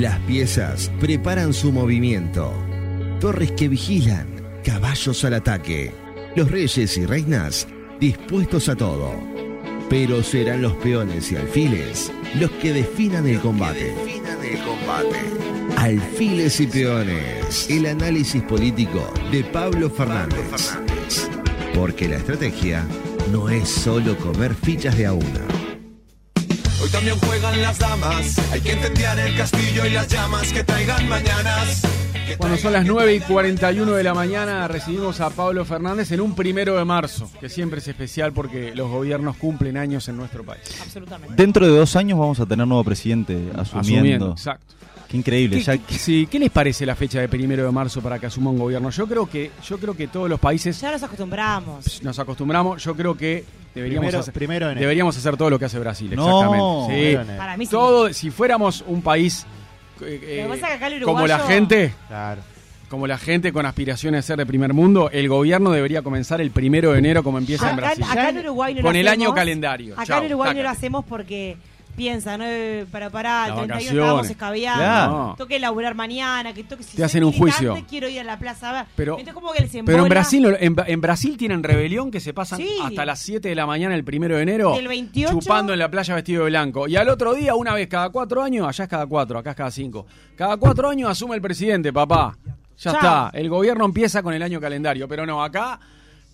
Las piezas preparan su movimiento. Torres que vigilan, caballos al ataque. Los reyes y reinas dispuestos a todo. Pero serán los peones y alfiles los que definan el combate. el combate. Alfiles y peones. El análisis político de Pablo Fernández. Porque la estrategia no es solo comer fichas de a una. También juegan las damas. Hay que incendiar el castillo y las llamas que traigan mañanas. Bueno, son las 9 y 41 de la mañana. Recibimos a Pablo Fernández en un primero de marzo, que siempre es especial porque los gobiernos cumplen años en nuestro país. Absolutamente. Dentro de dos años vamos a tener nuevo presidente asumiendo. Asumiendo, exacto. Qué increíble. ¿Qué, ya- qué- sí, ¿qué les parece la fecha de primero de marzo para que asuma un gobierno? Yo creo que, yo creo que todos los países Ya nos acostumbramos. nos acostumbramos. Yo creo que deberíamos, Primero- hacer, primero deberíamos hacer todo lo que hace Brasil. No, Exactamente. Sí. Para mí sí. Todo, si fuéramos un país eh, eh, Lo que pasa es que acá el como la gente, Claro. como la gente con aspiraciones de ser de primer mundo, el gobierno debería comenzar el primero de enero como empieza en Brasil. acá en Uruguay no lo Con el año calendario. Acá Chau, en Uruguay no lo hacemos porque piensan, ¿no? Eh, para parar, el Las 31 vacaciones. estábamos escabeando, Claro. toque laburar mañana, que toque si Te hacen un juicio. quiero ir a la plaza a ver. Pero- Entonces como que les Pero en Brasil, en, en Brasil tienen rebelión que se pasan Sí. hasta las 7 de la mañana el primero de enero Del 28. chupando en la playa vestido de blanco. Y al otro día, una vez cada cuatro años, allá es cada cuatro, acá es cada cinco. Cada cuatro años asume el presidente, papá. Ya Chao. está. El gobierno empieza con el año calendario. Pero no, acá,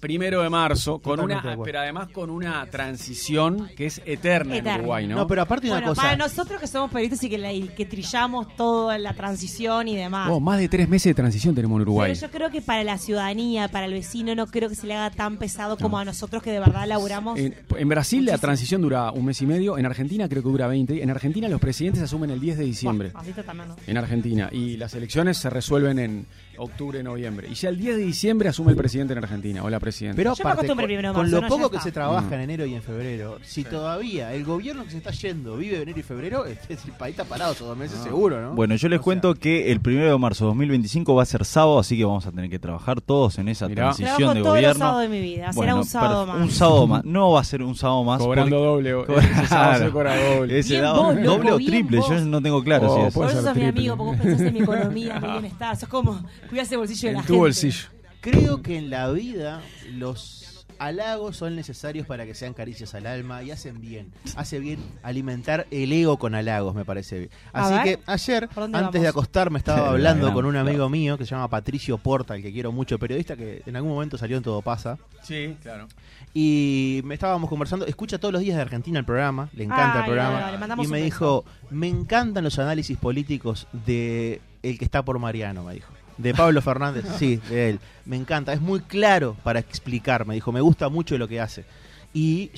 primero de marzo, con Totalmente de una, pero además con una transición que es eterna, en. Uruguay, ¿no? No, pero aparte una Bueno, cosa. para nosotros que somos periodistas y que, la- y que trillamos toda la transición y demás. Oh, más de tres meses de transición tenemos en Uruguay. Pero yo creo que para la ciudadanía, para el vecino, no creo que se le haga tan pesado como a nosotros que de verdad laburamos. En, en Brasil la transición dura un mes y medio, en Argentina creo que dura 20. En Argentina los presidentes asumen el 10 de diciembre. Así está también, ¿no? En Argentina. Y las elecciones se resuelven en octubre, noviembre. Y ya el 10 de diciembre asume el presidente en Argentina o la presidenta. Pero Yo me aparte, acostumbré con, primero de con marzo, lo ¿no? poco Ya que está. se trabaja Mm. en enero y en febrero, si todavía el gobierno que se está yendo vive enero y febrero, es- es- el país está parado esos dos meses seguro, ¿no? Bueno, yo les O sea, cuento que el primero de marzo de 2025 va a ser sábado, así que vamos a tener que trabajar todos en esa Mirá. transición Trabajo de todos los gobierno. sábados de mi vida. Será Bueno, un sábado perf- más. Un sábado más. No va a ser un sábado más. Cobrando porque- doble. Cobra- Ese sábado se cobra doble. Ese Bien dado- vos, loco, doble o bien triple, vos. yo no tengo claro Oh, si es. puede Por eso ser sos mi triple. amigo, porque vos pensás en mi economía, en mi bienestar. Sos como cuidás el bolsillo de la En gente. tu bolsillo. Creo que en la vida los halagos son necesarios para que sean caricias al alma y hacen bien. Hace bien alimentar el ego con halagos, me parece bien. A Así ver, que ayer, ¿por dónde antes vamos? de acostarme, estaba La hablando con un amigo mío que se llama Patricio Porta, el que quiero mucho, periodista que en algún momento salió en Todo Pasa. Sí, claro. Y me estábamos conversando, escucha todos los días de Argentina el programa, le encanta Ay, el programa. bueno, le mandamos y me dijo, me encantan los análisis políticos de el que está por Mariano, me dijo. De Pablo Fernández, sí, de él. Me encanta, es muy claro para explicar, me dijo, me gusta mucho lo que hace. Y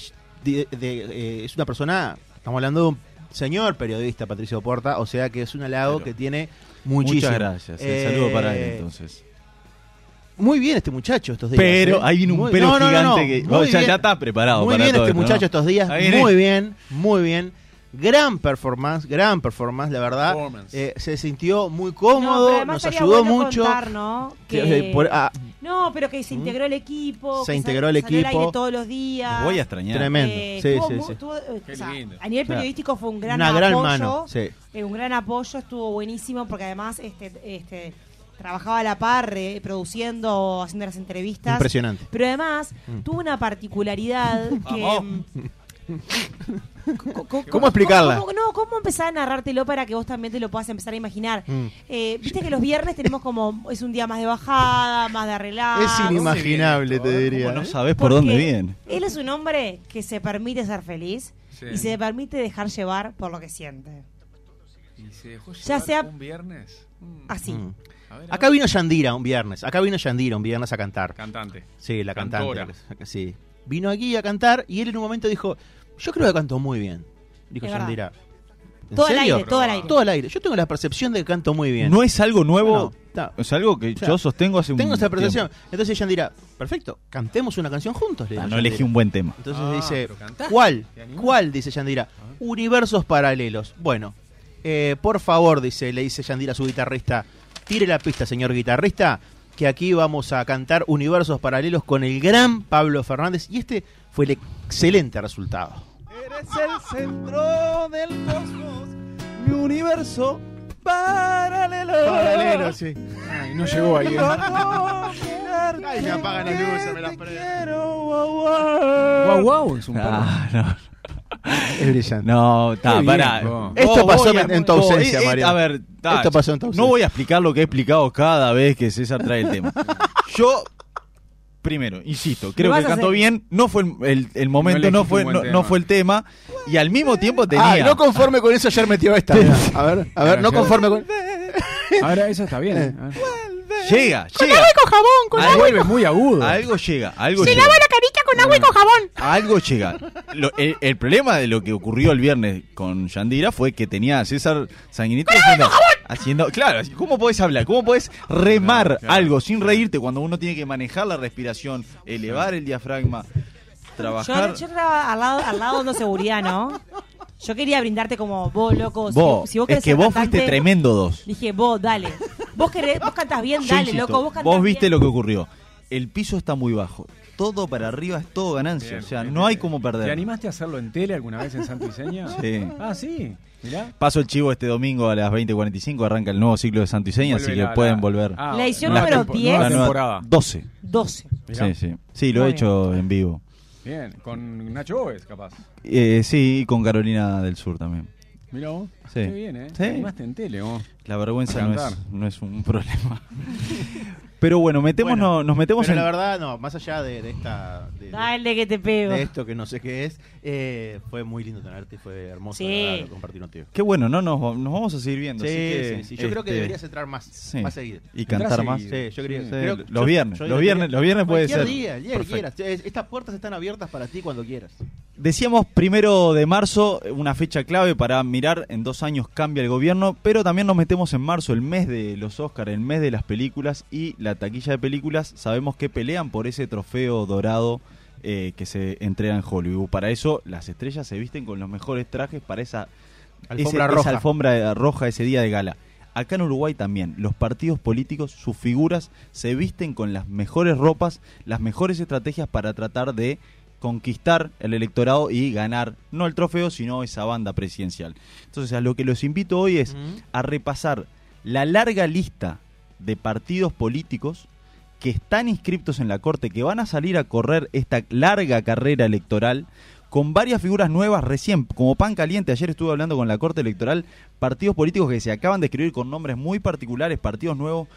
de- de- eh, es una persona, estamos hablando de un señor periodista, Patricio Porta, o sea que es un halago Claro. que tiene muchísimo. Muchas gracias. El Eh, saludo para él entonces. Muy bien este muchacho estos días. Pero ¿eh? ahí viene un Muy- no, no, no. gigante que oh, ya, está preparado Muy para bien todo este muchacho estos días, muy bien, muy bien. Gran performance, gran performance, la verdad. Performance. Eh, se sintió muy cómodo, nos ayudó bueno mucho. contar, ¿no? Que, Que- eh, por- ah, No, pero que se integró el equipo. Se que integró sal- el salió al equipo. aire todos los días. Voy a extrañar. Tremendo. Eh, Sí, estuvo sí, sí. estuvo, eh, Qué o sea, lindo. a nivel Claro. periodístico fue un gran una apoyo. gran mano. Sí. eh, un gran apoyo, estuvo buenísimo porque además este, este, trabajaba a la par, eh, produciendo, haciendo las entrevistas. Impresionante. Pero además Mm. tuvo una particularidad que... Co- ¿Cómo explicarla? cómo- no, ¿cómo empezar a narrártelo para que vos también te lo puedas empezar a imaginar? Mm. Eh, Viste que los viernes tenemos como, es un día más de bajada, más de arreglar. es inimaginable, te diría. ¿Cómo no ¿eh? sabes por Porque dónde viene? Él es un hombre que se permite ser feliz Sí. y se permite dejar llevar por lo que siente. ¿Y se dejó Ya llevar sea- un viernes? Mm. Así. Mm. A ver, a Acá ver. vino Yandira un viernes. Acá vino Yandira un viernes a cantar. Cantante. Sí, la Cantora. cantante. Sí. Vino aquí a cantar y él en un momento dijo, yo creo que canto muy bien. Dijo. Yandira. ¿En Todo al aire, todo al aire. Todo al aire. Yo tengo la percepción de que canto muy bien. No es algo nuevo, es algo que O sea, yo sostengo hace un Tengo esa tiempo. percepción. Entonces Yandira, perfecto, cantemos una canción juntos. le Ah, no Yandira. elegí un buen tema. Entonces Ah, dice. ¿cuál? ¿Cuál? Dice Yandira. Universos paralelos. Bueno, eh, por favor, dice, le dice Yandira a su guitarrista, tire la pista, señor guitarrista, que aquí vamos a cantar Universos paralelos con el gran Pablo Fernández. Y este fue el excelente resultado. Eres el centro del cosmos, mi universo Paralelo. Paralelo, sí. Ay, no llegó ahí. ¿eh? Ay, me apagan las luces, me las prenden. Guau, guau, es un. Ah, no. Es brillante. No, está, pará. vos. Esto Vos pasó voy en- en tu ausencia, eh, eh, Mariano. A ver, ta, Esto pasó en tu ausencia. No voy a explicar lo que he explicado cada vez que César trae el tema. Yo, primero, insisto, creo que cantó bien. No fue el, el- el momento, no, fue, no, fue el tema. Y al mismo tiempo tenía. Ah, no conforme con eso, ayer metió esta. A ver, a ver, no conforme con. Ahora eso está bien. ¿eh? A ver. llega, llega. con jabón, con vuelve muy agudo. Algo llega, algo llega. carita con agua y con jabón. Algo llega. Lo- el, el problema de lo que ocurrió el viernes con Yandira fue que tenía a César Sanguinito haciendo, haciendo- Claro, así- ¿cómo podés hablar? ¿Cómo podés remar Claro, claro, algo sin reírte cuando uno tiene que manejar la respiración, elevar el diafragma, Yo, trabajar? yo estaba al lado, al lado de seguridad, ¿no? Yo quería brindarte como vos, loco. si Vos, si vos es que vos cantante, fuiste tremendo dos. Dije, vos, dale. Vos querés, vos cantás bien, dale, insisto, loco. Vos cantás vos viste bien. lo que ocurrió. El piso está muy bajo. Todo para arriba es todo ganancia. Bien, o sea, bien, no hay como perder. ¿Te animaste a hacerlo en tele alguna vez en Santo Iseña? Sí. Ah, sí. Mirá. Paso el chivo este domingo a las 20.45. Arranca el nuevo ciclo de Santo Iseña, así que la- pueden la- volver. Ah, La edición número tempo- 10. nueva La nueva- temporada. 12. 12. Mirá. Sí, sí. Sí, lo Muy he hecho en vivo. Bien, con Nacho Oves, capaz. Eh, sí, y con Carolina del Sur también. Mirá vos. Sí. Qué bien, ¿eh? Sí. Te en tele, vos. La vergüenza no es, no es un problema. Pero bueno, metémonos, Bueno, nos metemos Pero en... la verdad, no, más allá de, de esta. De, de- que te pego. de esto que no sé qué es, eh, fue muy lindo tenerte, fue hermoso Sí. verdad, compartir contigo. Qué bueno, no nos, nos vamos a seguir viendo. Sí, así que, sí, sí. Yo creo que este, deberías entrar más, sí. más seguido. Y cantar más. Sí, yo quería. Sí. creo- los yo- viernes, yo los viernes, los viernes puede cualquier ser. día, el día que quieras. Es- Estas puertas están abiertas para ti cuando quieras. Decíamos primero de marzo, una fecha clave para mirar, en dos años cambia el gobierno, pero también nos metemos en marzo, el mes de los Oscars, el mes de las películas y la taquilla de películas, sabemos que pelean por ese trofeo dorado eh, que se entrega en Hollywood. Para eso las estrellas se visten con los mejores trajes para esa Alfombra ese- roja. esa alfombra roja ese día de gala. Acá en Uruguay también, los partidos políticos, sus figuras se visten con las mejores ropas, las mejores estrategias para tratar de conquistar el electorado y ganar, no el trofeo, sino esa banda presidencial. Entonces, a lo que los invito hoy es a repasar la larga lista de partidos políticos que están inscriptos en la Corte, que van a salir a correr esta larga carrera electoral con varias figuras nuevas recién, como pan caliente. Ayer estuve hablando con la Corte Electoral, partidos políticos que se acaban de escribir con nombres muy particulares, partidos nuevos.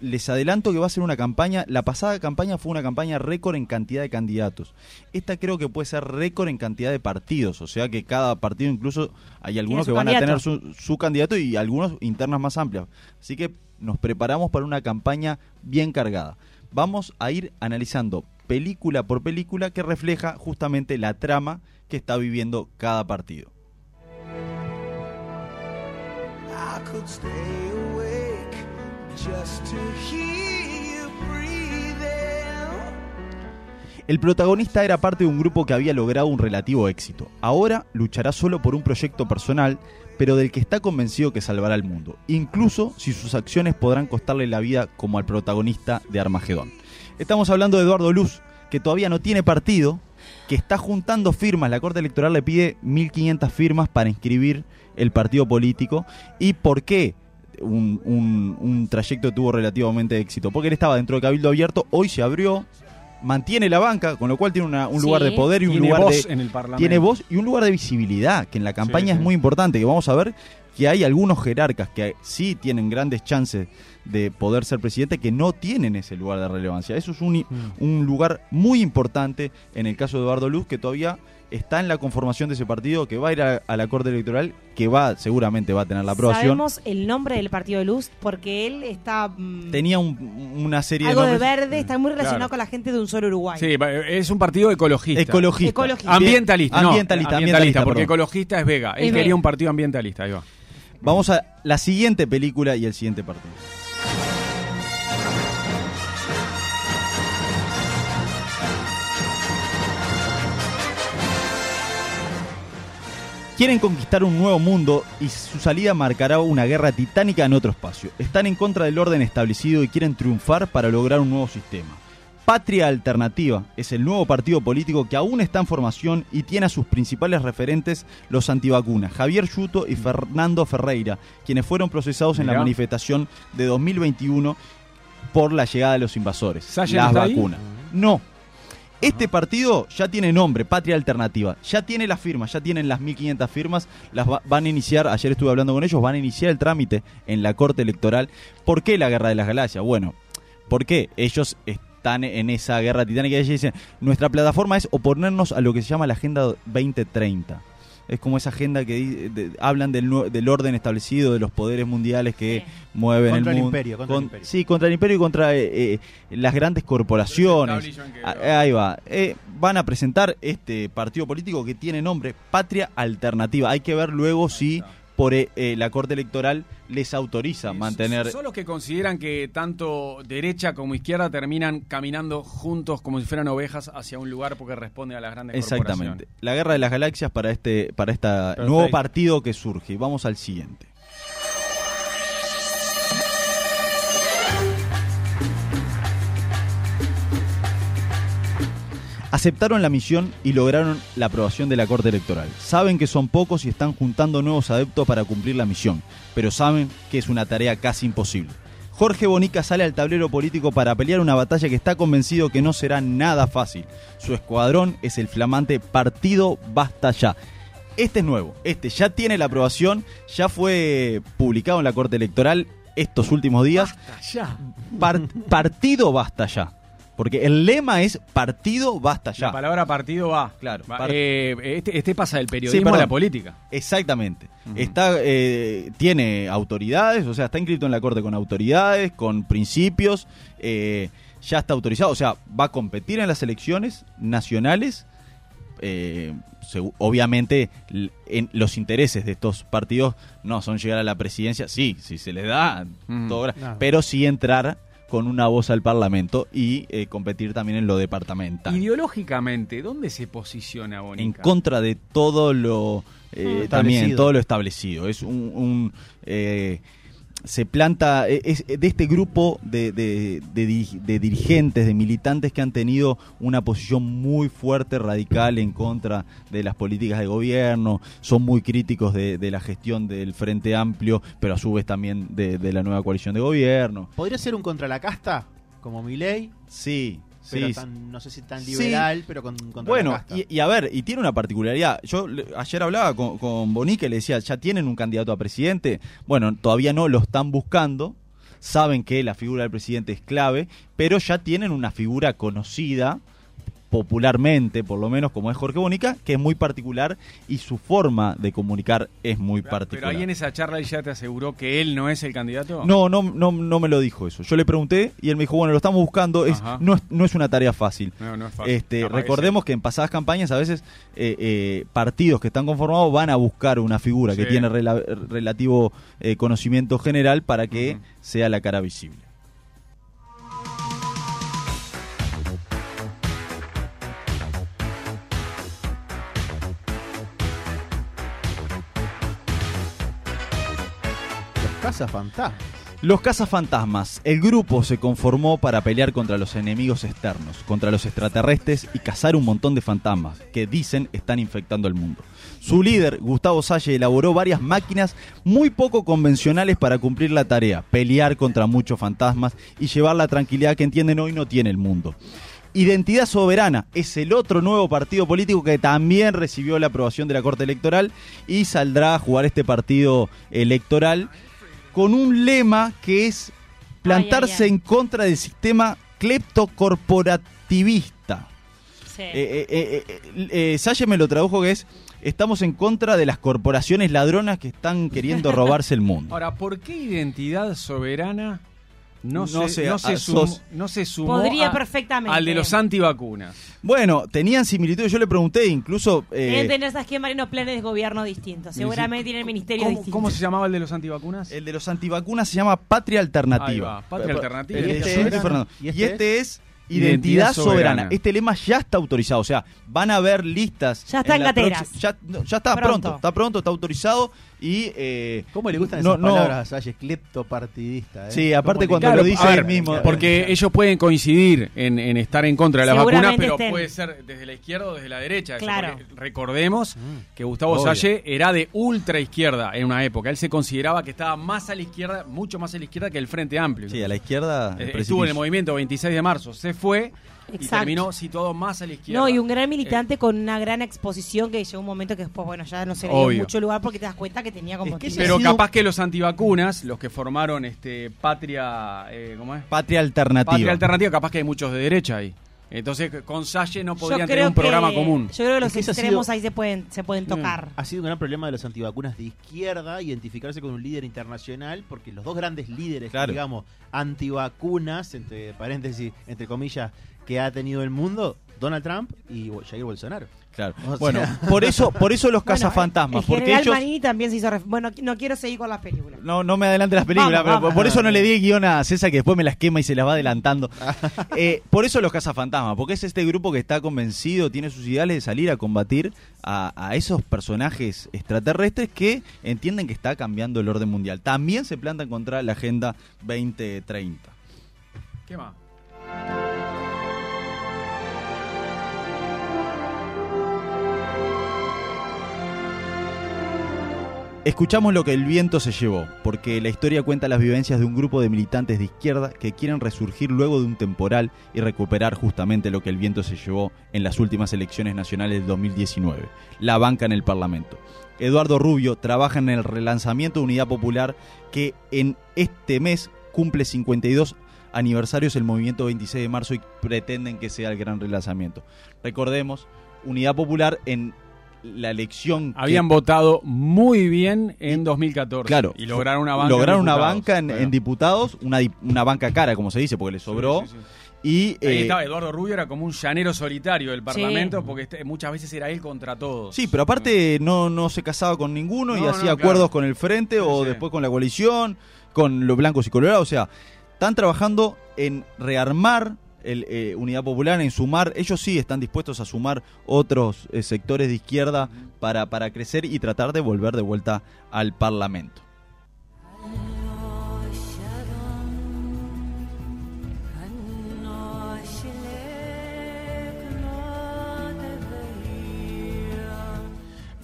Les adelanto que va a ser una campaña, la pasada campaña fue una campaña récord en cantidad de candidatos. Esta creo que puede ser récord en cantidad de partidos, o sea que cada partido incluso hay algunos que van a tener su, su candidato y algunos internas más amplias. Así que nos preparamos para una campaña bien cargada. Vamos a ir analizando película por película que refleja justamente la trama que está viviendo cada partido. El protagonista era parte de un grupo que había logrado un relativo éxito. Ahora luchará solo por un proyecto personal, pero del que está convencido que salvará al mundo, incluso si sus acciones podrán costarle la vida como al protagonista de Armagedón. Estamos hablando de Eduardo Luz, que todavía no tiene partido, que está juntando firmas. La Corte Electoral le pide 1.500 firmas para inscribir el partido político. ¿Y por qué? Un, un- trayecto tuvo relativamente éxito. Porque él estaba dentro de Cabildo Abierto, hoy se abrió, mantiene la banca, con lo cual tiene una- un Sí. lugar de poder y un Tiene lugar voz de, en el Parlamento. tiene voz y un lugar de visibilidad, que en la campaña Sí, es sí. muy importante, que vamos a ver que hay algunos jerarcas que sí tienen grandes chances de poder ser presidente que no tienen ese lugar de relevancia. Eso es un, Mm. un lugar muy importante en el caso de Eduardo Luz, que todavía está en la conformación de ese partido, que va a ir a, a la Corte Electoral, que va seguramente va a tener la aprobación. Sabemos el nombre del partido de Luz porque él está. mm, Tenía un- una serie algo de de nombres. verde, está muy relacionado Claro. con la gente de un solo Uruguay. Sí, es un partido ecologista. Ecologista. Ecologista. Ambientalista, no, Ambientalista, ambientalista, ambientalista, porque perdón. ecologista es Vega. Él Es quería Vega. un partido ambientalista, ahí va. Vamos a la siguiente película y el siguiente partido. Quieren conquistar un nuevo mundo y su salida marcará una guerra titánica en otro espacio. Están en contra del orden establecido y quieren triunfar para lograr un nuevo sistema. Patria Alternativa es el nuevo partido político que aún está en formación y tiene a sus principales referentes los antivacunas, Javier Yuto y Fernando Ferreira, quienes fueron procesados en la manifestación de 2021 por la llegada de los invasores, ¿Sayen las vacunas. No. Este partido ya tiene nombre, Patria Alternativa. Ya tiene las firmas, ya tienen las 1.500 firmas. Las va- van a iniciar, ayer estuve hablando con ellos, van a iniciar el trámite en la Corte Electoral. ¿Por qué la Guerra de las Galaxias? Bueno, porque ellos están en esa guerra titánica y ellos dicen, nuestra plataforma es oponernos a lo que se llama la Agenda 2030. Es como esa agenda que di- de- hablan del, del orden establecido, de los poderes mundiales que Sí. mueven Contra el el mundo. imperio, contra el imperio. Sí, contra el imperio y contra eh, eh, las grandes corporaciones. Ah, Ahí va. Eh, van a presentar este partido político que tiene nombre Patria Alternativa. Hay que ver luego si por eh, eh, la Corte Electoral les autoriza Sí, mantener... Son los que consideran que tanto derecha como izquierda terminan caminando juntos como si fueran ovejas hacia un lugar porque responden a las grandes Exactamente. corporaciones. La guerra de las galaxias para este para este Perfecto. nuevo partido que surge. Vamos al siguiente. Aceptaron la misión y lograron la aprobación de la Corte Electoral. Saben que son pocos y están juntando nuevos adeptos para cumplir la misión, pero saben que es una tarea casi imposible. Jorge Bonica sale al tablero político para pelear una batalla que está convencido que no será nada fácil. Su escuadrón es el flamante Partido Basta Ya. Este es nuevo, este ya tiene la aprobación, ya fue publicado en la Corte Electoral estos últimos días. Ya. Par- partido Basta Ya. Porque el lema es Partido Basta La Ya. palabra partido va. Claro. Va, eh, este, este pasa del Sí, periodismo a perdón. la política. Exactamente. Está, eh, tiene autoridades, o sea, está inscrito en la Corte con autoridades, con principios, eh, ya está autorizado, o sea, va a competir en las elecciones nacionales. eh, obviamente, en los intereses de estos partidos no son llegar a la presidencia, sí, si se les da, todo pero sí entrar con una voz al Parlamento y eh, competir también en lo departamental. Ideológicamente, ¿dónde se posiciona en Bonica? contra de todo lo eh, Mm. también Establecido. todo lo establecido es un, un, eh, se planta eh, es de este grupo de, de- de diri- de dirigentes de militantes que han tenido una posición muy fuerte radical en contra de las políticas de gobierno son muy críticos de, la gestión del frente amplio pero a su vez también de, de la nueva coalición de gobierno ¿Podría ser un contra la casta? Como Milei, sí pero sí tan- no sé si tan Sí. liberal, pero con, contra Bueno, la y, y a ver, y tiene una particularidad. Yo le- ayer hablaba con, con Bonica y le decía, ya tienen un candidato a presidente. Bueno, todavía no, lo están buscando. Saben que la figura del presidente es clave, pero ya tienen una figura conocida popularmente, por lo menos como es Jorge Bonica, que es muy particular y su forma de comunicar es muy Pero particular. ahí en esa charla él ya te aseguró que él no es el candidato. No, no, no, no me lo dijo eso. Yo le pregunté y él me dijo, bueno, lo estamos buscando, es, no, es, no es una tarea fácil. No, no es fácil. Este, recordemos que en pasadas campañas a veces eh, eh, partidos que están conformados van a buscar una figura que tiene rela- relativo eh, conocimiento general para que sea la cara visible. Los cazafantasmas. El grupo se conformó para pelear contra los enemigos externos, contra los extraterrestres y cazar un montón de fantasmas que dicen están infectando el mundo. Su líder, Gustavo Salle, elaboró varias máquinas muy poco convencionales para cumplir la tarea, pelear contra muchos fantasmas y llevar la tranquilidad que entienden hoy no tiene el mundo. Identidad Soberana es el otro nuevo partido político que también recibió la aprobación de la Corte Electoral y saldrá a jugar este partido electoral con un lema que es plantarse Ay, ay, ay. en contra del sistema cleptocorporativista. Sí. Eh, eh, eh, eh, eh, Salle me lo tradujo que es estamos en contra de las corporaciones ladronas que están queriendo robarse el mundo. Ahora, ¿por qué identidad soberana no, No se, no, se sumó, no se sumó Podría a- perfectamente. al de los antivacunas? Bueno, tenían similitudes, yo le pregunté incluso... eh, Deben tener esas que Marinos planes de gobierno distintos. Seguramente tienen ministerios ¿Cómo, distintos. cómo se llamaba el de los antivacunas? el de los antivacunas se llama Patria Alternativa. Ahí va, Patria Pa- pa- Alternativa. el ¿Y este es? Fernando. ¿Y Y este es Identidad Identidad soberana. Soberana. Este lema ya está autorizado, o sea, van a haber listas. Ya está en la cateras. Ya, ya está Pronto. pronto. está pronto, está autorizado. Y eh, ¿Cómo le gustan no- esas no- palabras a Salle? Cleptopartidista. ¿eh? Sí, aparte ¿Cómo le cuando lo dice él mismo. Porque ellos pueden coincidir en, en estar en contra de las vacunas, pero estén. puede ser desde la izquierda o desde la derecha. Claro. recordemos Mm. que Gustavo Obvio. Salle era de ultra izquierda en una época. Él se consideraba que estaba más a la izquierda, mucho más a la izquierda que el Frente Amplio. Sí, a la izquierda. Eh, Estuvo en el movimiento 26 de marzo, se fue y Exacto. terminó situado más a la izquierda. No, y un gran Eh, militante con una gran exposición que llegó un momento que después, bueno, ya no se le dio Obvio. mucho lugar porque te das cuenta que tenía como... Es que pero sido- capaz que los antivacunas, los que formaron este Patria, eh, ¿cómo es? Patria alternativa. Patria Alternativa, capaz que hay muchos de derecha ahí. Entonces, con Salle no podrían tener un programa común. Yo creo que los Es que extremos sido- ahí se pueden, se pueden tocar. Ha sido un gran problema de los antivacunas de izquierda identificarse con un líder internacional, porque los dos grandes líderes, Claro. digamos, antivacunas, entre paréntesis, entre comillas, que ha tenido el mundo, Donald Trump y Jair Bolsonaro. Claro. O Bueno, sea- por eso, por eso los Bueno, cazafantasmas, el porque general ellos. También se hizo... ref- Bueno, no quiero seguir con las películas. No, no me adelante las películas, Vamos, pero vamos. por eso no le di el guion a César que después me las quema y se las va adelantando. Eh, por eso los cazafantasmas, porque es este grupo que está convencido, tiene sus ideales de salir a combatir a, a esos personajes extraterrestres que entienden que está cambiando el orden mundial. También se plantan contra la Agenda 2030. ¿Qué más? Escuchamos lo que el viento se llevó, porque la historia cuenta las vivencias de un grupo de militantes de izquierda que quieren resurgir luego de un temporal y recuperar justamente lo que el viento se llevó en las últimas elecciones nacionales del 2019, la banca en el Parlamento. Eduardo Rubio trabaja en el relanzamiento de Unidad Popular que en este mes cumple 52 aniversarios del movimiento 26 de marzo y pretenden que sea el gran relanzamiento. Recordemos, Unidad Popular en la elección que- Habían votado muy bien en 2014. Claro. Y lograron una banca. Lograron en una diputados. banca en, Bueno. en diputados, una, di- una banca cara, como se dice, porque le sobró. Sí, sí, sí. Y Ahí eh, estaba Eduardo Rubio, era como un llanero solitario del Parlamento, Sí. porque este- muchas veces era él contra todos. sí, pero aparte no, no se casaba con ninguno y No, no, hacía claro. acuerdos con el frente Sí, o sí. después con la coalición, con los blancos y colorados. O sea, están trabajando en rearmar el, eh, Unidad Popular, en sumar. Ellos sí están dispuestos a sumar otros eh, sectores de izquierda para, para crecer y tratar de volver de vuelta al Parlamento.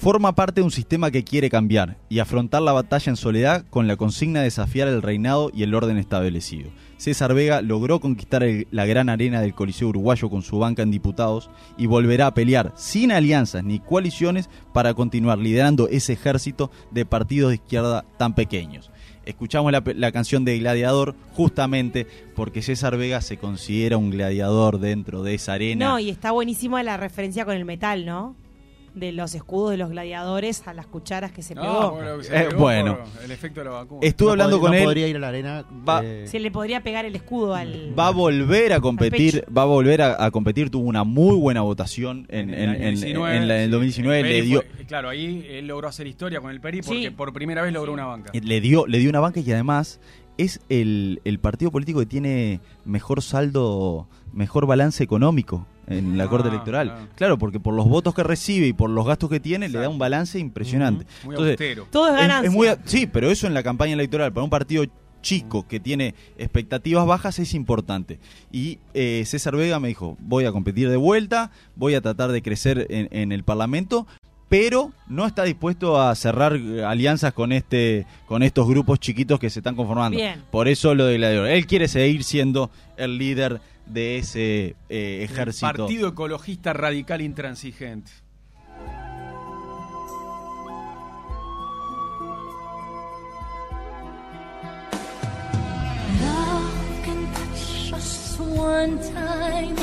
Forma parte de un sistema que quiere cambiar y afrontar la batalla en soledad con la consigna de desafiar el reinado y el orden establecido. César Vega logró conquistar la gran arena del Coliseo Uruguayo con su banca en diputados y volverá a pelear sin alianzas ni coaliciones para continuar liderando ese ejército de partidos de izquierda tan pequeños. Escuchamos la, la canción de Gladiador justamente porque César Vega se considera un gladiador dentro de esa arena. No, y está buenísima la referencia con el metal, ¿no? De los escudos de los gladiadores a las cucharas que se No, pegó. bueno, se Eh, pegó bueno. por el efecto de la vacuna. Estuve No hablando con no él. podría ir a la arena. Va- eh, Se le podría pegar el escudo al... va a volver a competir, va a volver a, a competir, tuvo una muy buena votación en, el en- año en- 19, en la- en el sí. 2019, El le dio, fue- claro, ahí él logró hacer historia con el Peri porque Sí. por primera vez logró una banca. le dio, le dio una banca y además es el, el partido político que tiene mejor saldo, mejor balance económico en la Ah, Corte Electoral. claro. Claro. porque por los votos que recibe y por los gastos que tiene, le da un balance impresionante. Muy Entonces, austero. Todo es ganancia. es muy a- sí, pero eso en la campaña electoral, para un partido chico que tiene expectativas bajas es importante. Y eh, César Vega me dijo, voy a competir de vuelta, voy a tratar de crecer en, en el Parlamento, pero no está dispuesto a cerrar eh, alianzas con este con estos grupos chiquitos que se están conformando. Bien. Por eso lo de Gladiador. Él quiere seguir siendo el líder de ese eh, El ejército. Partido Ecologista Radical Intransigente. Love can touch us one time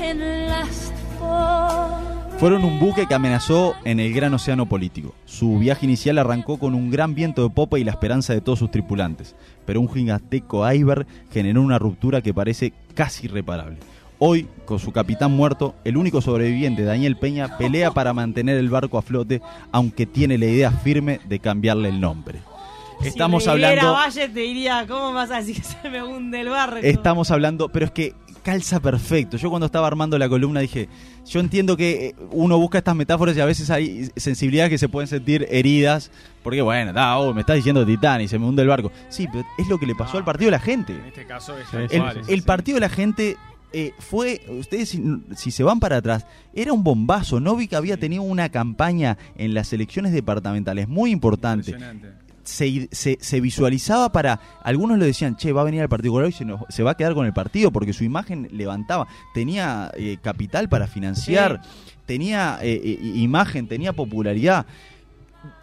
and last for Fueron un buque que amenazó en el gran océano político. Su viaje inicial arrancó con un gran viento de popa y la esperanza de todos sus tripulantes, pero un gigantesco iceberg generó una ruptura que parece casi irreparable. Hoy, con su capitán muerto, el único sobreviviente, Daniel Peña, pelea para mantener el barco a flote, aunque tiene la idea firme de cambiarle el nombre. Estamos si me hablando... Valle te diría, ¿cómo vas a decir que se me hunde el barco? Estamos hablando, pero es que calza perfecto. Yo cuando estaba armando la columna dije, yo entiendo que eh, uno busca estas metáforas y a veces hay sensibilidades que se pueden sentir heridas, porque bueno, da, oh, me estás diciendo Titán y se me hunde el barco. Sí, pero es lo que le pasó al partido de la gente. En este caso es El, Suárez, el sí. partido de la gente eh, fue, ustedes si, si se van para atrás, era un bombazo. Novik había tenido una campaña en las elecciones departamentales muy importante. Se, se- se visualizaba para, algunos lo decían, che, va a venir al Partido Colorado y se, nos- se va a quedar con el partido porque su imagen levantaba, tenía eh, capital para financiar, tenía eh, eh, imagen, tenía popularidad.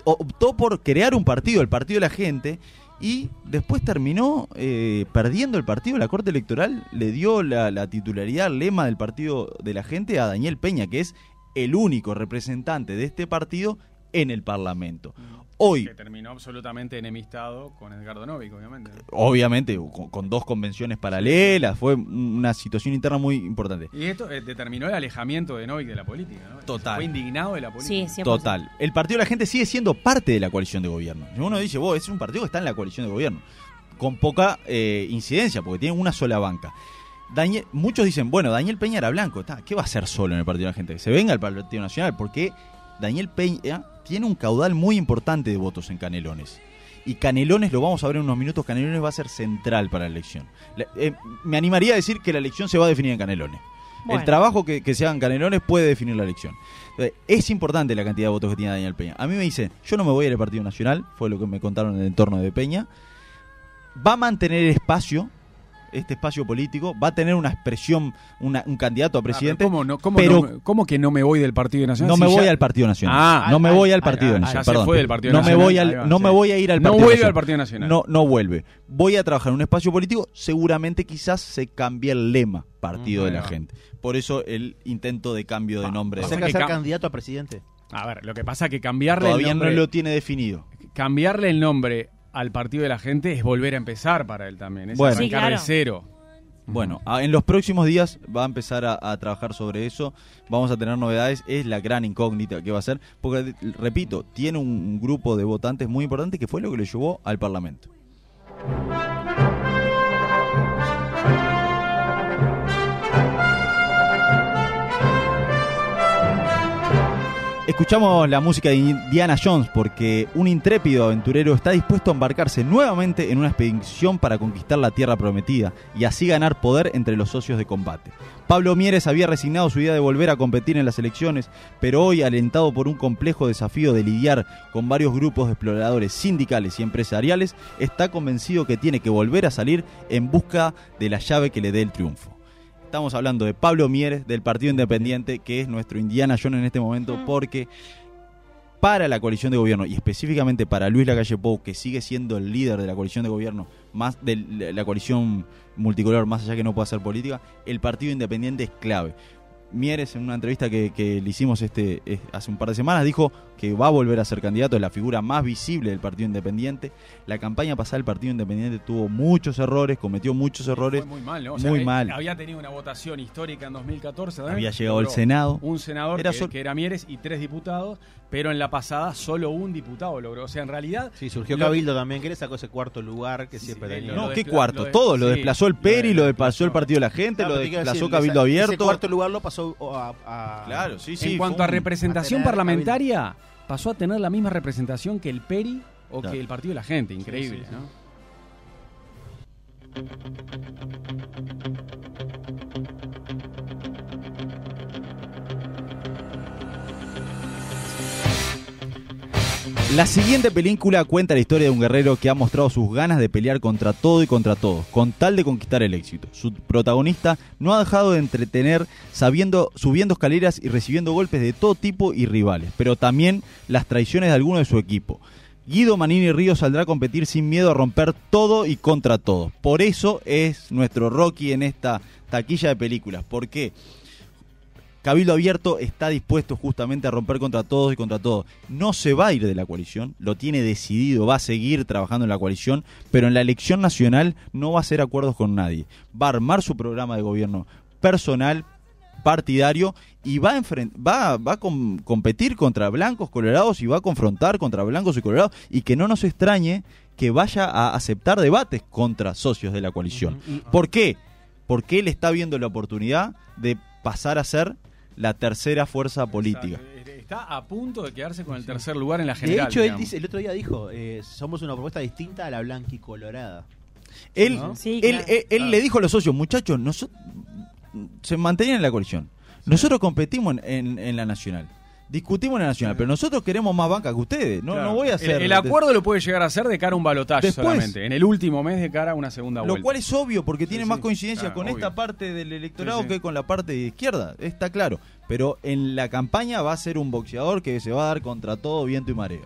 Optó por crear un partido, el Partido de la Gente, y después terminó eh, perdiendo el partido. La Corte Electoral le dio la, la titularidad, el lema del Partido de la Gente a Daniel Peña, que es el único representante de este partido en el Parlamento. Hoy, Que terminó absolutamente enemistado con Edgardo Novik, obviamente. obviamente, con, con dos convenciones paralelas, fue una situación interna muy importante. Y esto eh, determinó el alejamiento de Novik de la política, ¿no? Total. Fue indignado de la política. Sí, 100%. Total. El Partido de la Gente sigue siendo parte de la coalición de gobierno. Y Uno dice, vos, es un partido que está en la coalición de gobierno. Con poca eh, incidencia, porque tiene una sola banca. Daniel, muchos dicen, bueno, Daniel Peña era blanco. está, ¿Qué va a hacer solo en el Partido de la Gente? Que se venga al Partido Nacional, porque Daniel Peña tiene un caudal muy importante de votos en Canelones. Y Canelones, lo vamos a ver en unos minutos, Canelones va a ser central para la elección. La- eh, me animaría a decir que la elección se va a definir en Canelones. Bueno. El trabajo que, que se haga en Canelones puede definir la elección. Entonces, es importante la cantidad de votos que tiene Daniel Peña. A mí me dicen, yo no me voy al Partido Nacional, fue lo que me contaron en el entorno de Peña. Va a mantener espacio, este espacio político, va a tener una expresión, una- un candidato a Ah, pero presidente. ¿cómo, no, cómo, pero- no- cómo que no me voy del Partido Nacional? no Si me voy ya- al Partido Nacional. Ah, no me ah, voy al ah, Partido ah, Nacional. ya se perdón. fue del Partido no Nacional, Me voy al, ahí va, no sí. me voy a ir al No Partido vuelve Nacional. al Partido Nacional. No, no vuelve. Voy a trabajar en un espacio político. Seguramente quizás se cambie el lema Partido Mm, de la. Gente. Por eso el intento de cambio de nombre. ¿Va a Pasa ser que cam- candidato a presidente? A ver, lo que pasa es que cambiarle Todavía el nombre, no lo tiene definido. cambiarle el nombre al Partido de la Gente es volver a empezar para él también. Es Bueno. arrancar Sí, claro. de cero. Bueno, a- en los próximos días va a empezar a, a trabajar sobre eso. Vamos a tener novedades. Es la gran incógnita que va a ser. Porque, repito, tiene un, un grupo de votantes muy importante que fue lo que le llevó al Parlamento. Escuchamos la música de Indiana Jones porque un intrépido aventurero está dispuesto a embarcarse nuevamente en una expedición para conquistar la tierra prometida y así ganar poder entre los socios de combate. Pablo Mieres había resignado su idea de volver a competir en las elecciones, pero hoy, alentado por un complejo desafío de lidiar con varios grupos de exploradores sindicales y empresariales, está convencido que tiene que volver a salir en busca de la llave que le dé el triunfo. Estamos hablando de Pablo Mieres, del Partido Independiente, que es nuestro Indiana Jones en este momento, porque para la coalición de gobierno y específicamente para Luis Lacalle Pou, que sigue siendo el líder de la coalición de gobierno, más de la coalición multicolor, más allá que no pueda hacer política, el Partido Independiente es clave. Mieres, en una entrevista que, que le hicimos este, eh, hace un par de semanas, dijo que va a volver a ser candidato, es la figura más visible del Partido Independiente. La campaña pasada del Partido Independiente tuvo muchos errores, cometió muchos errores. Fue muy mal, ¿no? Muy eh, mal. Había tenido una votación histórica en 2014. ¿no? Había llegado Logró Senado. Un senador Era que, sol- que era Mieres y tres diputados, pero en la pasada solo un diputado logró. O sea, en realidad. Sí, surgió Cabildo también, que le sacó ese cuarto lugar que siempre Sí, tenía. No, qué cuarto, todo, lo sí, desplazó el PERI, lo desplazó el. Partido de la Gente, Claro, lo desplazó decir, Cabildo ese- Ese Abierto. cuarto lugar lo pasó a... a- Claro, sí, sí. en cuanto a representación a parlamentaria, pasó a tener la misma representación que el PERI o Claro. que el Partido de la Gente. Increíble, sí, sí. ¿no? La siguiente película cuenta la historia de un guerrero que ha mostrado sus ganas de pelear contra todo y contra todos, con tal de conquistar el éxito. Su protagonista no ha dejado de entretener sabiendo, subiendo escaleras y recibiendo golpes de todo tipo y rivales, pero también las traiciones de alguno de su equipo. Guido Manini Ríos saldrá a competir sin miedo a romper todo y contra todo. Por eso es nuestro Rocky en esta taquilla de películas. ¿Por qué? Cabildo Abierto está dispuesto justamente a romper contra todos y contra todos. No se va a ir de la coalición, lo tiene decidido, va a seguir trabajando en la coalición, pero en la elección nacional no va a hacer acuerdos con nadie. Va a armar su programa de gobierno personal, partidario, y va a, va, va a com- competir contra blancos colorados y va a confrontar contra blancos y colorados, y que no nos extrañe que vaya a aceptar debates contra socios de la coalición. ¿Por qué? porque él está viendo la oportunidad de pasar a ser la tercera fuerza política. Exacto. Está a punto de quedarse con el tercer lugar en la De general. hecho, él dice, el otro día dijo, eh, somos una propuesta distinta a la blanquicolorada. Él, ¿No? Sí, él, claro. él- él Ah. le dijo a los socios, muchachos, nosotros se mantenían en la coalición. Nosotros competimos en, en- en la nacional. Discutimos en la nacional, pero nosotros queremos más banca que ustedes. No, Claro. no voy a hacer. El, acuerdo lo puede llegar a hacer de cara a un balotaje solamente. En el último mes de cara a una segunda Lo vuelta. cual es obvio porque tiene Sí, más coincidencia claro, con obvio. esta parte del electorado Sí, sí. que con la parte de izquierda, está claro. Pero en la campaña va a ser un boxeador que se va a dar contra todo viento y marea.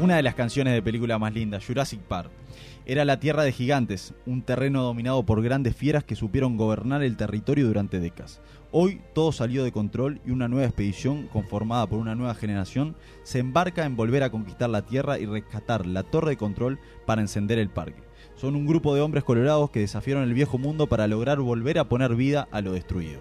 Una de las canciones de película más lindas, Jurassic Park. Era la tierra de gigantes, un terreno dominado por grandes fieras que supieron gobernar el territorio durante décadas. Hoy todo salió de control y una nueva expedición, conformada por una nueva generación, se embarca en volver a conquistar la tierra y rescatar la torre de control para encender el parque. Son un grupo de hombres colorados que desafiaron el viejo mundo para lograr volver a poner vida a lo destruido.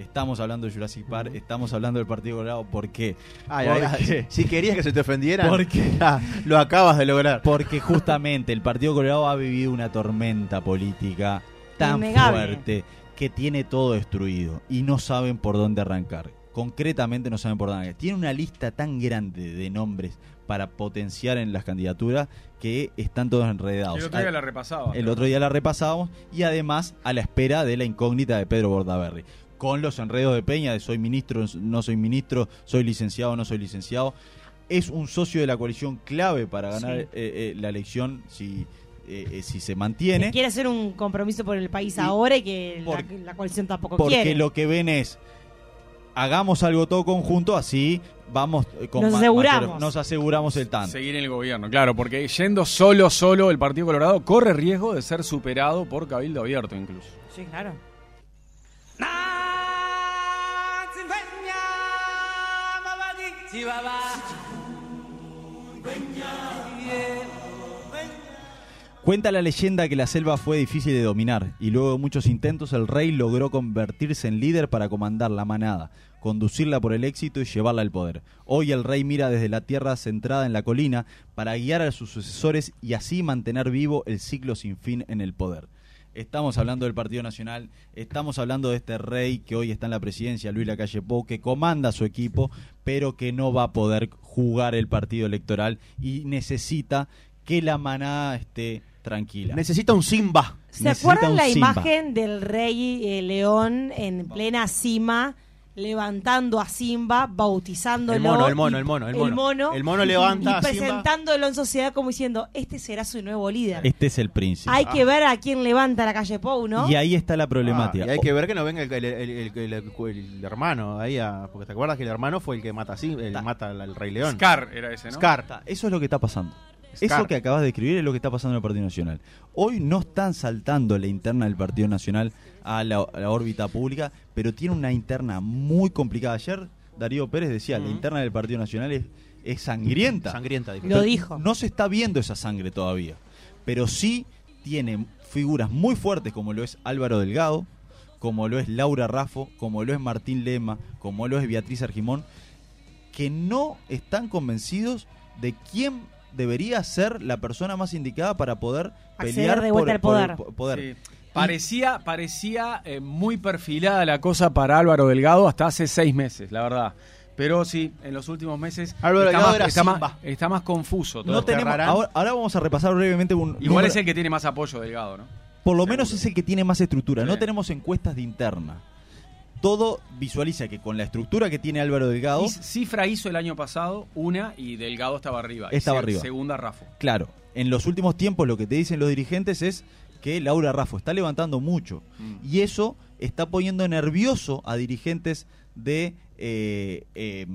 Estamos hablando de Jurassic Park, estamos hablando del Partido Colorado, ¿por qué? Ay, ¿Por ay, qué? ay, si querías que se te ofendieran, ¿Por qué? ah, lo acabas de lograr. Porque justamente el Partido Colorado ha vivido una tormenta política tan Innegable. fuerte que tiene todo destruido y no saben por dónde arrancar. Concretamente no saben por dónde arrancar. Tiene una lista tan grande de nombres para potenciar en las candidaturas que están todos enredados. El otro día Al- la repasaba. el otro día la repasábamos y además a la espera de la incógnita de Pedro Bordaberry. Con los enredos de Peña de soy ministro, no soy ministro, soy licenciado, no soy licenciado. Es un socio de la coalición clave para ganar Sí. eh, eh, la elección si, eh, eh, si se Que mantiene. quiere hacer un compromiso por el país Y- ahora y que por- la, la coalición tampoco Porque quiere. lo que ven es, hagamos algo todo conjunto, así vamos eh, con Nos aseguramos. mayor- nos aseguramos el tanto. Seguir en el gobierno, claro, porque yendo solo, solo el Partido Colorado corre riesgo de ser superado por Cabildo Abierto incluso. Sí, claro. Cuenta la leyenda que la selva fue difícil de dominar y luego de muchos intentos el rey logró convertirse en líder para comandar la manada, conducirla por el éxito y llevarla al poder. Hoy el rey mira desde la tierra centrada en la colina para guiar a sus sucesores y así mantener vivo el ciclo sin fin en el poder. Estamos hablando del Partido Nacional, estamos hablando de este rey que hoy está en la presidencia, Luis Lacalle Pou, que comanda a su equipo, pero que no va a poder jugar el partido electoral y necesita que la manada esté tranquila. Necesita un Simba. ¿Se acuerdan la Simba. imagen del rey eh, león en plena cima, levantando a Simba, bautizándolo? El mono, el mono, y- el mono, el mono. mono, El mono levanta y a Simba. presentándolo en sociedad como diciendo, este será su nuevo líder. Este es el príncipe. Hay que ver a quién levanta la calle Pou, ¿no? Y ahí está la problemática. Ah, y hay que ver que no venga el, el- el- el- el- el hermano ahí a- porque te acuerdas que el hermano fue el que mata a Sim- el Ta- mata al, al Rey León. Scar era ese, ¿no? Scar. Eso es lo que está pasando. Scar. Eso que acabas de escribir es lo que está pasando en el Partido Nacional. Hoy no están saltando la interna del Partido Nacional a la, a la órbita pública, pero tiene una interna muy complicada. Ayer Darío Pérez decía, la interna del Partido Nacional es, es sangrienta. Sangrienta, dijo. Lo dijo. No se está viendo esa sangre todavía, pero sí tiene figuras muy fuertes como lo es Álvaro Delgado, como lo es Laura Raffo, como lo es Martín Lema, como lo es Beatriz Argimón, que no están convencidos de quién debería ser la persona más indicada para poder Acceder pelear de vuelta por, al por el poder. po- poder. Sí. Parecía, parecía eh, muy perfilada la cosa para Álvaro Delgado hasta hace seis meses, la verdad. Pero sí, en los últimos meses Álvaro está, Delgado más, era está, más, Simba. está más confuso todo. No tenemos, Ferrarán. ahora, ahora vamos a repasar brevemente un Igual número- es el que tiene más apoyo Delgado, ¿no? Por lo Seguro. menos es el que tiene más estructura. No tenemos encuestas de interna. Todo visualiza que con la estructura que tiene Álvaro Delgado, Y Cifra hizo el año pasado una y Delgado estaba arriba. Y Estaba se- arriba. Segunda Rafo. claro, en los últimos tiempos lo que te dicen los dirigentes es que Laura Raffo está levantando mucho. Mm. Y eso está poniendo nervioso a dirigentes de eh, eh,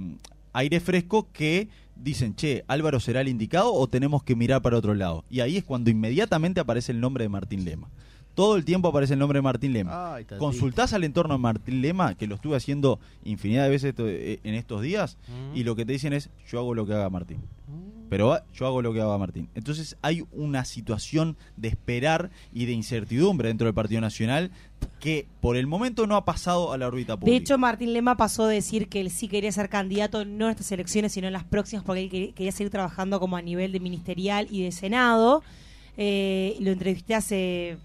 aire fresco que dicen, che, Álvaro será el indicado o tenemos que mirar para otro lado. Y ahí es cuando inmediatamente aparece el nombre de Martín Lema. Todo el tiempo aparece el nombre de Martín Lema. Ay, tatita. Consultás al entorno de Martín Lema, que lo estuve haciendo infinidad de veces eh, en estos días, Mm. y lo que te dicen es, yo hago lo que haga Martín. Mm. Pero yo hago lo que haga Martín. Entonces hay una situación de esperar y de incertidumbre dentro del Partido Nacional que por el momento no ha pasado a la órbita pública. De hecho, Martín Lema pasó de decir que él sí quería ser candidato no en estas elecciones, sino en las próximas, porque él quería seguir trabajando como a nivel de ministerial y de Senado. Eh, lo entrevisté hace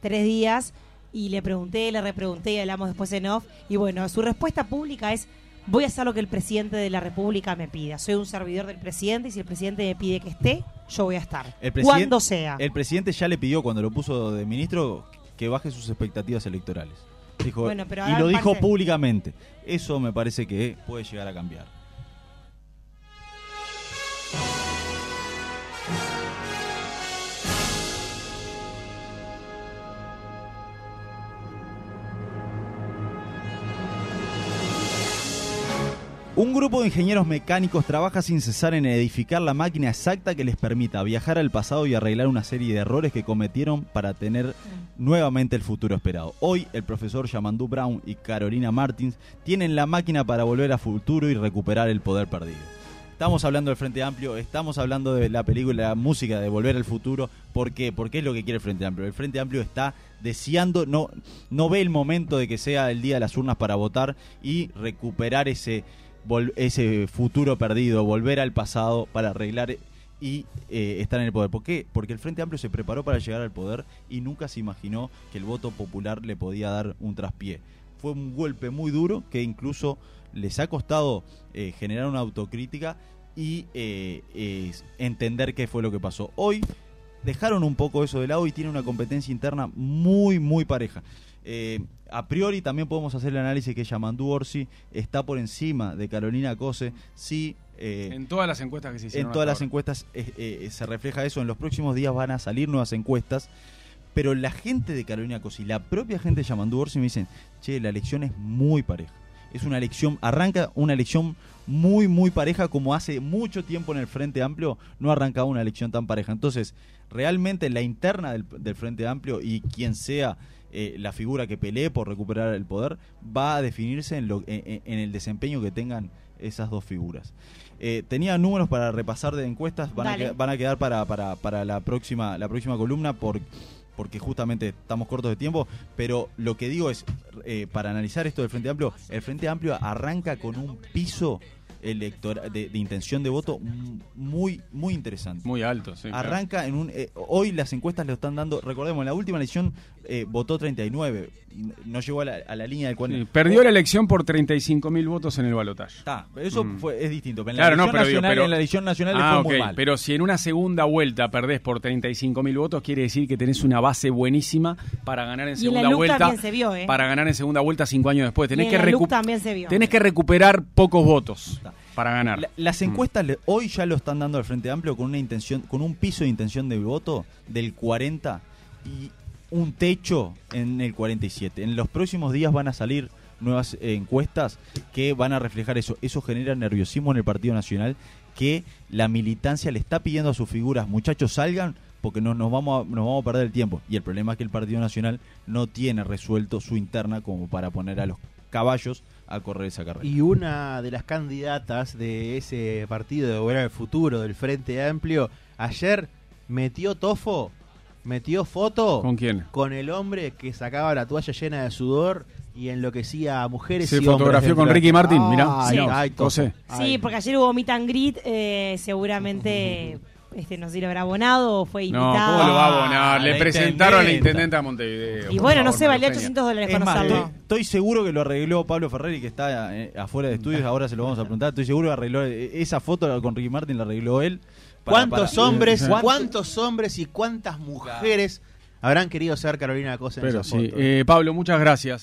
tres días y le pregunté, le repregunté y hablamos después en off. Y bueno, su respuesta pública es, voy a hacer lo que el presidente de la República me pida. Soy un servidor del presidente y si el presidente me pide que esté, yo voy a estar. El Cuando sea. El presidente ya le pidió cuando lo puso de ministro que baje sus expectativas electorales. Dijo, Bueno, pero y lo dijo públicamente. Eso me parece que puede llegar a cambiar. Un grupo de ingenieros mecánicos trabaja sin cesar en edificar la máquina exacta que les permita viajar al pasado y arreglar una serie de errores que cometieron para tener nuevamente el futuro esperado. Hoy el profesor Yamandu Brown y Carolina Martins tienen la máquina para volver a futuro y recuperar el poder perdido. Estamos hablando del Frente Amplio, estamos hablando de la película, la música de Volver al Futuro. ¿Por qué? Porque es lo que quiere el Frente Amplio. El Frente Amplio está deseando, no, no ve el momento de que sea el día de las urnas para votar y recuperar ese, ese futuro perdido, volver al pasado para arreglar y eh, estar en el poder. ¿Por qué? Porque el Frente Amplio se preparó para llegar al poder y nunca se imaginó que el voto popular le podía dar un traspié. Fue un golpe muy duro que incluso les ha costado eh, generar una autocrítica y eh, entender qué fue lo que pasó. Hoy dejaron un poco eso de lado y tiene una competencia interna muy, muy pareja. Eh, a priori también podemos hacer el análisis que Yamandu Orsi está por encima de Carolina Cose. Sí, eh, En todas las encuestas que se hicieron. en todas las ahora. encuestas eh, se refleja eso. En los próximos días van a salir nuevas encuestas. Pero la gente de Carolina Cosi, la propia gente de Yamandu Orsi me dicen, che, la elección es muy pareja. Es una elección, arranca una elección muy, muy pareja como hace mucho tiempo en el Frente Amplio no arrancaba una elección tan pareja. Entonces, realmente la interna del, del Frente Amplio y quien sea eh, la figura que pelee por recuperar el poder va a definirse en, lo, en, en el desempeño que tengan esas dos figuras. Eh, tenía números para repasar de encuestas, van, a, van a quedar para, para, para la, próxima, la próxima columna por, porque justamente estamos cortos de tiempo, pero lo que digo es, eh, para analizar esto del Frente Amplio, el Frente Amplio arranca con un piso electoral de, de intención de voto muy, muy interesante. Muy alto, sí. claro. Arranca en un. eh, hoy las encuestas le están dando. Recordemos, en la última elección eh, votó 39. n- No llegó a la, a la línea del Sí, 40. perdió la elección por 35 mil votos en el balotaje. Está, eso Mm. fue, es distinto. pero En Claro, la no, digo, nacional, pero- en la elección nacional le Ah, fue ok, muy mal. pero si en una segunda vuelta perdés por 35 mil votos, quiere decir que tenés una base buenísima para ganar en Y en la segunda LUC vuelta. también se vio, ¿eh? Para ganar en segunda vuelta cinco años después. Tenés, Y en que, la recu- también se vio. tenés que recuperar pocos votos Está. para ganar. La- las Mm. encuestas le- hoy ya lo están dando al Frente Amplio con una intención, con un piso de intención de voto del 40 y un techo en el 47. En los próximos días van a salir nuevas eh, encuestas que van a reflejar eso. Eso genera nerviosismo en el Partido Nacional que la militancia le está pidiendo a sus figuras, muchachos, salgan porque no nos vamos a, nos vamos a perder el tiempo. Y el problema es que el Partido Nacional no tiene resuelto su interna como para poner a los caballos a correr esa carrera. Y una de las candidatas de ese partido de Volver al Futuro, del Frente Amplio, ayer metió tofo, metió foto ¿Con quién? con el hombre que sacaba la toalla llena de sudor y enloquecía a mujeres Se y hombres fotografió con Ricky Martin, mirá. Ay, Sí. ay. José. Sí, Ay. porque ayer hubo meet and greet, eh, seguramente, este, no sé si lo habrá abonado o fue No, invitado. ¿cómo lo va a Ah, abonar? Le la presentaron a la intendenta. intendenta de Montevideo. Y bueno, no sé, valía María 800 dólares Es más, estoy, estoy seguro que lo arregló Pablo Ferreri, que está eh, afuera de estudios, ahora se lo vamos a preguntar. Estoy seguro que arregló eh, esa foto con Ricky Martin, la arregló él. Para- ¿Cuántos para- hombres, ¿Cuánto- cuántos hombres y cuántas mujeres habrán querido ser Carolina Cosa en Pero esa sí. foto? Eh, Pablo, muchas gracias.